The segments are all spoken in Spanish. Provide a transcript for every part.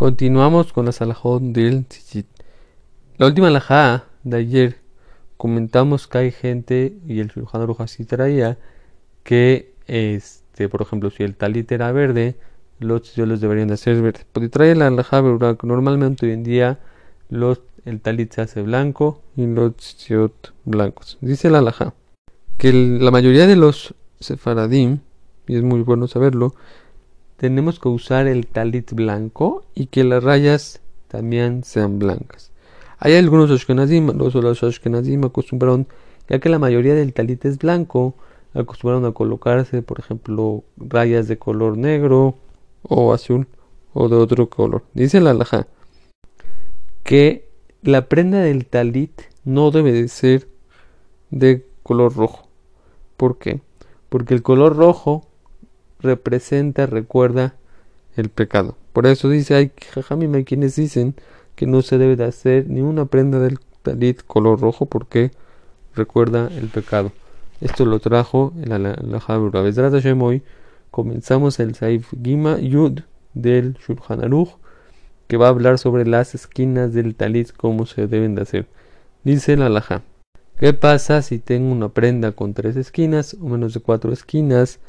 Continuamos con la salajón del tzitzit. La última alajá de ayer comentamos que hay gente, y el cirujano Aruj así traía, que, este, por ejemplo, si el talit era verde, los tzitzit deberían de ser verdes. Porque trae la alajá normalmente hoy en día los, el talit se hace blanco y los tzitzit blancos. Dice la alajá que la mayoría de los sefaradim, y es muy bueno saberlo, tenemos que usar el talit blanco y que las rayas también sean blancas. Hay algunos ashkenazim, los, ashkenazim acostumbraron, ya que la mayoría del talit es blanco, acostumbraron a colocarse, por ejemplo, rayas de color negro o azul o de otro color. Dice la alhaja que la prenda del talit no debe de ser de color rojo. ¿Por qué? Porque el color rojo representa, recuerda el pecado. Por eso dice, hay jajamim, quienes dicen que no se debe de hacer ni una prenda del talit color rojo porque recuerda el pecado. Esto lo trajo el Alajabura. Hashem hoy comenzamos el Saif Gima Yud del Shulchan Aruch que va a hablar sobre las esquinas del talit, cómo se deben de hacer. Dice el Alajá. ¿Qué pasa si tengo una prenda con tres esquinas o menos de cuatro esquinas?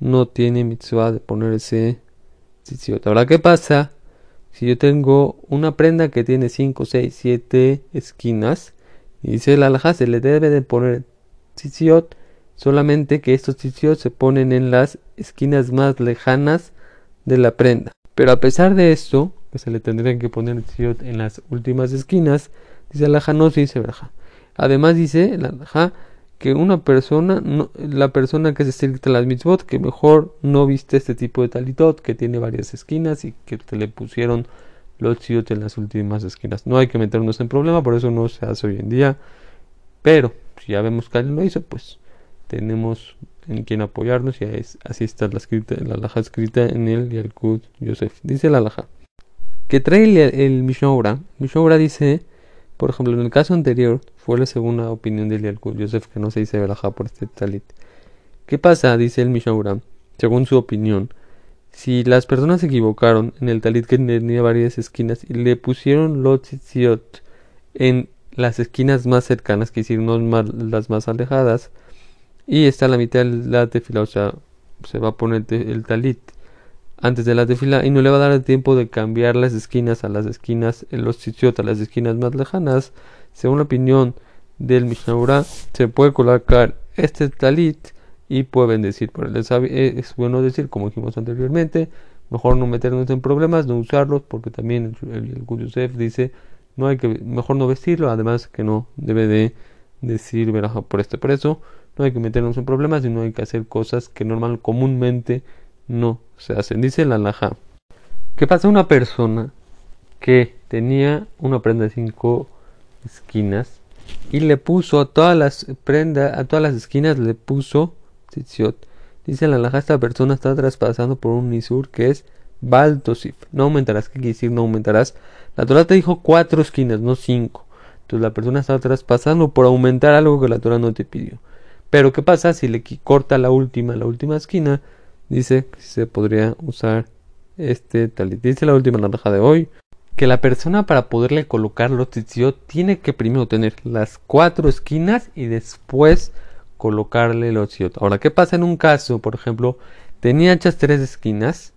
No tiene mitzvah de ponerse tzitziot. Ahora, ¿qué pasa si yo tengo una prenda que tiene 5, 6, 7 esquinas? Y dice el alajá, se le debe de poner tzitziot, solamente que estos tzitziot se ponen en las esquinas más lejanas de la prenda. Pero a pesar de esto, que se le tendrían que poner tzitziot en las últimas esquinas, dice el alajá, no se dice verja. Además dice el alajá, que una persona, la persona que se estricta las mitzvot, que mejor no viste este tipo de talitot, que tiene varias esquinas y que te le pusieron los tziot en las últimas esquinas. No hay que meternos en problema, por eso no se hace hoy en día. Pero si ya vemos que alguien lo hizo, pues tenemos en quien apoyarnos y así está la, escrita, la laja escrita en el Yalkut Yosef. Dice la laja. Que trae el, el Mishnah dice por ejemplo, en el caso anterior fue la segunda opinión de Yalkut Yosef que no se dice verajá por este talit. ¿Qué pasa? Dice el Mishnah según su opinión, si las personas se equivocaron en el talit que tenía varias esquinas y le pusieron los tzitziot en las esquinas más cercanas, que decir, no las más alejadas, y está a la mitad de la tefila, o sea, se va a poner el talit antes de la tefila y no le va a dar el tiempo de cambiar las esquinas a las esquinas, en los tzitzit a las esquinas más lejanas. Según la opinión del Mishnah se puede colocar este talit y puede bendecir. Por el eh, es bueno decir, como dijimos anteriormente, mejor no meternos en problemas, no usarlos, porque también el, el, dice no hay que mejor no vestirlo, además que no debe de decir veraja por este preso, no hay que meternos en problemas y no hay que hacer cosas que normal comúnmente no se hacen. Dice la alhaja. ¿Qué pasa una persona que tenía una prenda de cinco esquinas y le puso a todas las prendas, a todas las esquinas le puso? Dice la alhaja, esta persona está traspasando por un nisur que es baltosif. No aumentarás, ¿qué quiere decir no aumentarás? La Torah te dijo cuatro esquinas, no cinco. Entonces la persona está traspasando por aumentar algo que la Torah no te pidió. Pero ¿qué pasa si le corta la última, la última esquina? Dice que se podría usar este talit. Dice la última naranja de hoy que la persona para poderle colocar los tzitziot tiene que primero tener las cuatro esquinas y después colocarle los tzitziot. Ahora, ¿qué pasa en un caso? Por ejemplo, tenía hechas tres esquinas,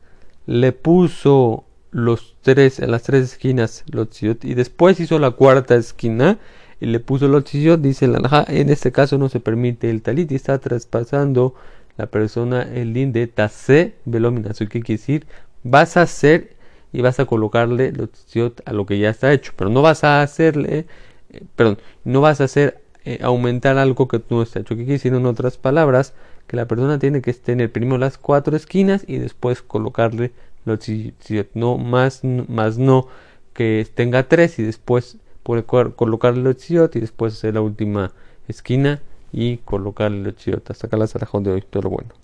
le puso los tres, en las tres esquinas los tzitziot y después hizo la cuarta esquina y le puso los tzitziot, dice la en este caso no se permite el talit y está traspasando la persona el din de tase velominazo. ¿Qué quiere decir? Vas a hacer y vas a colocarle los a lo que ya está hecho, pero no vas a hacerle, eh, perdón, no vas a hacer eh, aumentar algo que no está hecho. ¿Qué quiere decir en otras palabras? Que la persona tiene que tener primero las cuatro esquinas y después colocarle los no más, más no que tenga tres y después colocarle los y después hacer la última esquina y colocarle el chiotas. Acá la de hoy, todo lo bueno.